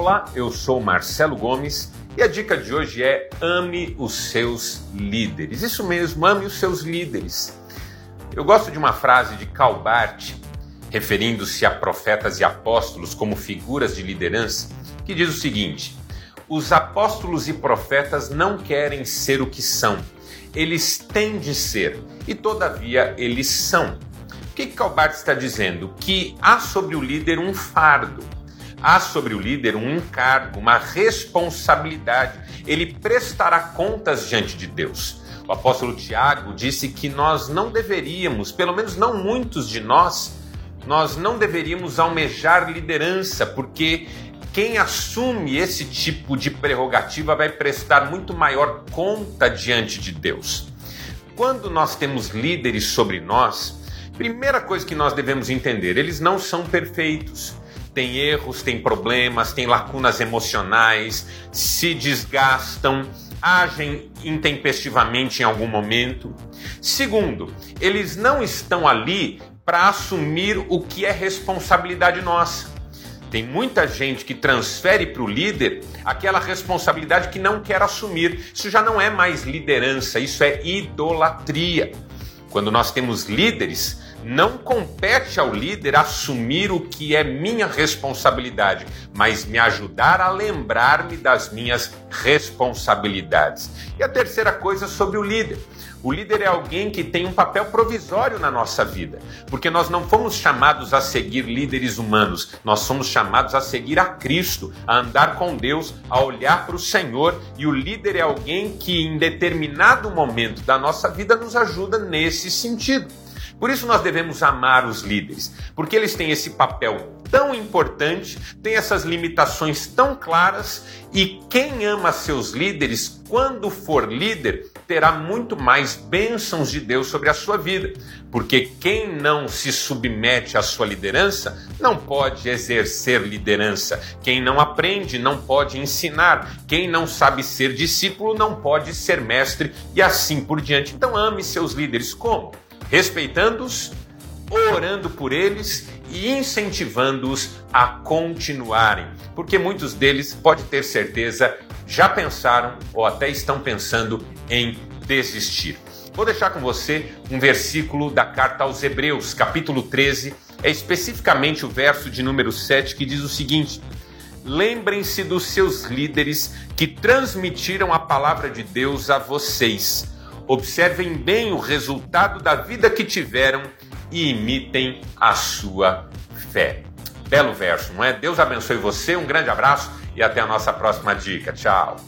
Olá, eu sou Marcelo Gomes e a dica de hoje é ame os seus líderes. Isso mesmo, ame os seus líderes. Eu gosto de uma frase de Calbart, referindo-se a profetas e apóstolos como figuras de liderança, que diz o seguinte: Os apóstolos e profetas não querem ser o que são, eles têm de ser, e todavia eles são. O que Calbart está dizendo? Que há sobre o líder um fardo há sobre o líder um encargo, uma responsabilidade. Ele prestará contas diante de Deus. O apóstolo Tiago disse que nós não deveríamos, pelo menos não muitos de nós, nós não deveríamos almejar liderança, porque quem assume esse tipo de prerrogativa vai prestar muito maior conta diante de Deus. Quando nós temos líderes sobre nós, primeira coisa que nós devemos entender, eles não são perfeitos tem erros, tem problemas, tem lacunas emocionais, se desgastam, agem intempestivamente em algum momento. Segundo, eles não estão ali para assumir o que é responsabilidade nossa. Tem muita gente que transfere para o líder aquela responsabilidade que não quer assumir. Isso já não é mais liderança, isso é idolatria. Quando nós temos líderes não compete ao líder assumir o que é minha responsabilidade, mas me ajudar a lembrar-me das minhas responsabilidades. E a terceira coisa sobre o líder. O líder é alguém que tem um papel provisório na nossa vida, porque nós não fomos chamados a seguir líderes humanos, nós somos chamados a seguir a Cristo, a andar com Deus, a olhar para o Senhor, e o líder é alguém que em determinado momento da nossa vida nos ajuda nesse sentido. Por isso nós devemos amar os líderes, porque eles têm esse papel tão importante, têm essas limitações tão claras e quem ama seus líderes, quando for líder, terá muito mais bênçãos de Deus sobre a sua vida, porque quem não se submete à sua liderança não pode exercer liderança. Quem não aprende não pode ensinar. Quem não sabe ser discípulo não pode ser mestre e assim por diante. Então ame seus líderes como? Respeitando-os, orando por eles e incentivando-os a continuarem, porque muitos deles, pode ter certeza, já pensaram ou até estão pensando em desistir. Vou deixar com você um versículo da carta aos Hebreus, capítulo 13, é especificamente o verso de número 7 que diz o seguinte: Lembrem-se dos seus líderes que transmitiram a palavra de Deus a vocês observem bem o resultado da vida que tiveram e imitem a sua fé. Belo verso, não é? Deus abençoe você, um grande abraço e até a nossa próxima dica. Tchau.